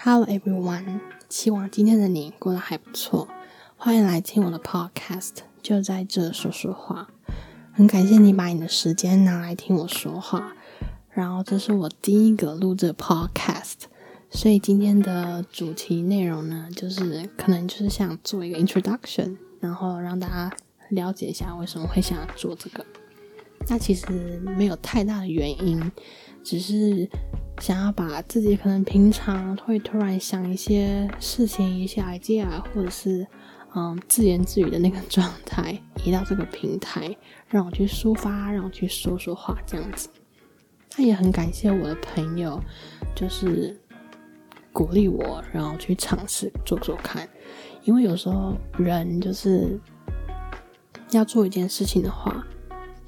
Hello everyone，希望今天的你过得还不错。欢迎来听我的 podcast，就在这说说话。很感谢你把你的时间拿来听我说话。然后这是我第一个录这 podcast，所以今天的主题内容呢，就是可能就是想做一个 introduction，然后让大家了解一下为什么会想要做这个。那其实没有太大的原因，只是想要把自己可能平常会突然想一些事情、一些 idea，或者是嗯自言自语的那个状态，移到这个平台，让我去抒发，让我去说说话这样子。那也很感谢我的朋友，就是鼓励我，然后去尝试做做看。因为有时候人就是要做一件事情的话。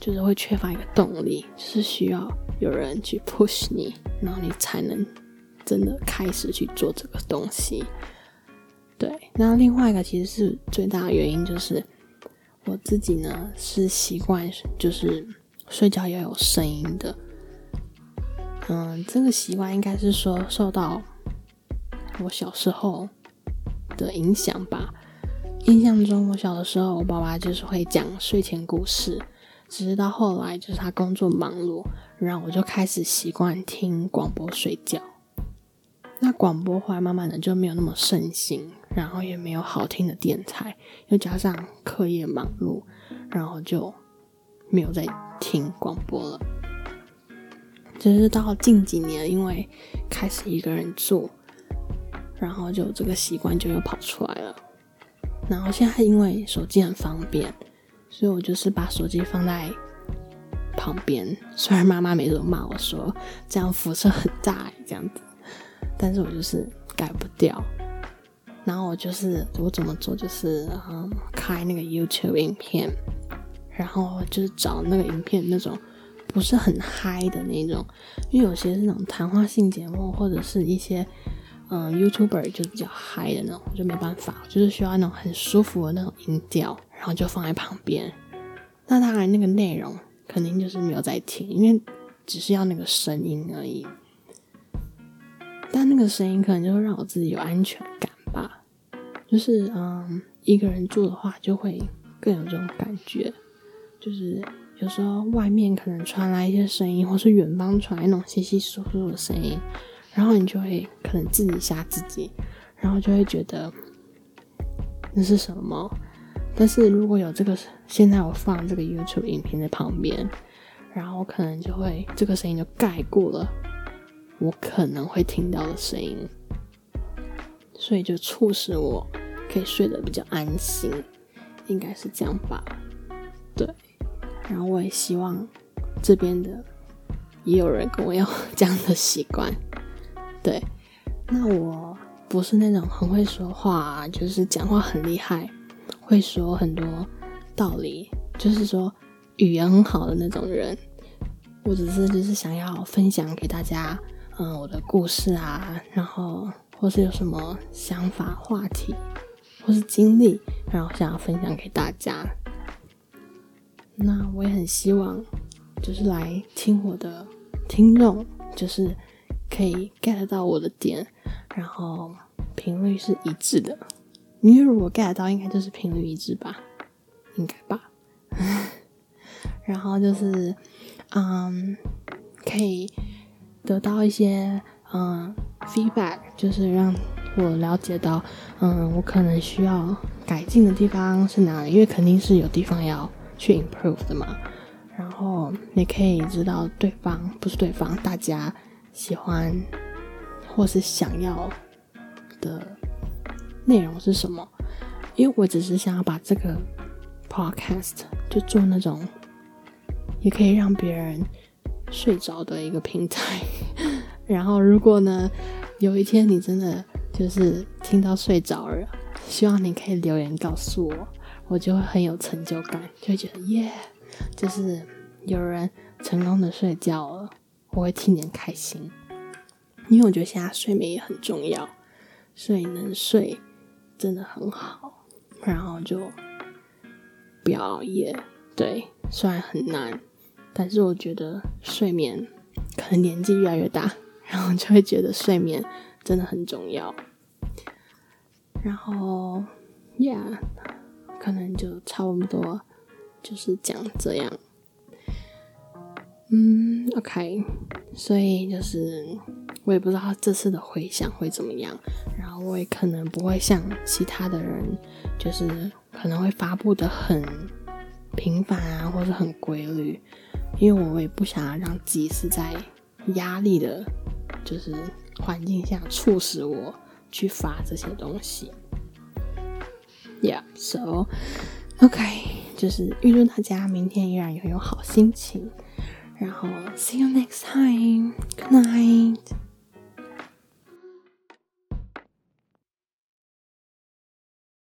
就是会缺乏一个动力，就是需要有人去 push 你，然后你才能真的开始去做这个东西。对，那另外一个其实是最大的原因，就是我自己呢是习惯就是睡觉要有声音的。嗯，这个习惯应该是说受到我小时候的影响吧。印象中，我小的时候，我爸爸就是会讲睡前故事。只是到后来，就是他工作忙碌，然后我就开始习惯听广播睡觉。那广播后来慢慢的就没有那么盛行，然后也没有好听的电台，又加上课业忙碌，然后就没有再听广播了。只是到近几年，因为开始一个人住，然后就这个习惯就又跑出来了。然后现在因为手机很方便。所以我就是把手机放在旁边，虽然妈妈每次都骂我说这样辐射很大这样子，但是我就是改不掉。然后我就是我怎么做，就是嗯开那个 YouTube 影片，然后就是找那个影片那种不是很嗨的那种，因为有些是那种谈话性节目或者是一些嗯 YouTuber 就比较嗨的那种，就没办法，就是需要那种很舒服的那种音调。然后就放在旁边，那当然那个内容肯定就是没有在听，因为只是要那个声音而已。但那个声音可能就会让我自己有安全感吧，就是嗯，一个人住的话就会更有这种感觉，就是有时候外面可能传来一些声音，或是远方传来那种稀稀疏疏的声音，然后你就会可能自己吓自己，然后就会觉得那是什么。但是如果有这个，现在我放这个 YouTube 影片在旁边，然后可能就会这个声音就盖过了我可能会听到的声音，所以就促使我可以睡得比较安心，应该是这样吧？对，然后我也希望这边的也有人跟我有这样的习惯。对，那我不是那种很会说话，就是讲话很厉害。会说很多道理，就是说语言很好的那种人。我只是就是想要分享给大家，嗯，我的故事啊，然后或是有什么想法、话题或是经历，然后想要分享给大家。那我也很希望，就是来听我的听众，就是可以 get 到我的点，然后频率是一致的。因为如果 get 到，应该就是频率一致吧，应该吧。然后就是，嗯，可以得到一些嗯 feedback，就是让我了解到，嗯，我可能需要改进的地方是哪里，因为肯定是有地方要去 improve 的嘛。然后也可以知道对方不是对方，大家喜欢或是想要的。内容是什么？因为我只是想要把这个 podcast 就做那种也可以让别人睡着的一个平台。然后，如果呢有一天你真的就是听到睡着了，希望你可以留言告诉我，我就会很有成就感，就会觉得耶，就是有人成功的睡觉了，我会替你开心。因为我觉得现在睡眠也很重要，所以能睡。真的很好，然后就不要熬夜。对，虽然很难，但是我觉得睡眠可能年纪越来越大，然后就会觉得睡眠真的很重要。然后，Yeah，可能就差不多就是讲这样。嗯，OK，所以就是我也不知道这次的回响会怎么样，我也可能不会像其他的人，就是可能会发布的很频繁啊，或者很规律，因为我也不想要让自己是在压力的，就是环境下促使我去发这些东西。Yeah，so OK，就是预祝大家明天依然拥有好心情。然后，see you next time. Good night.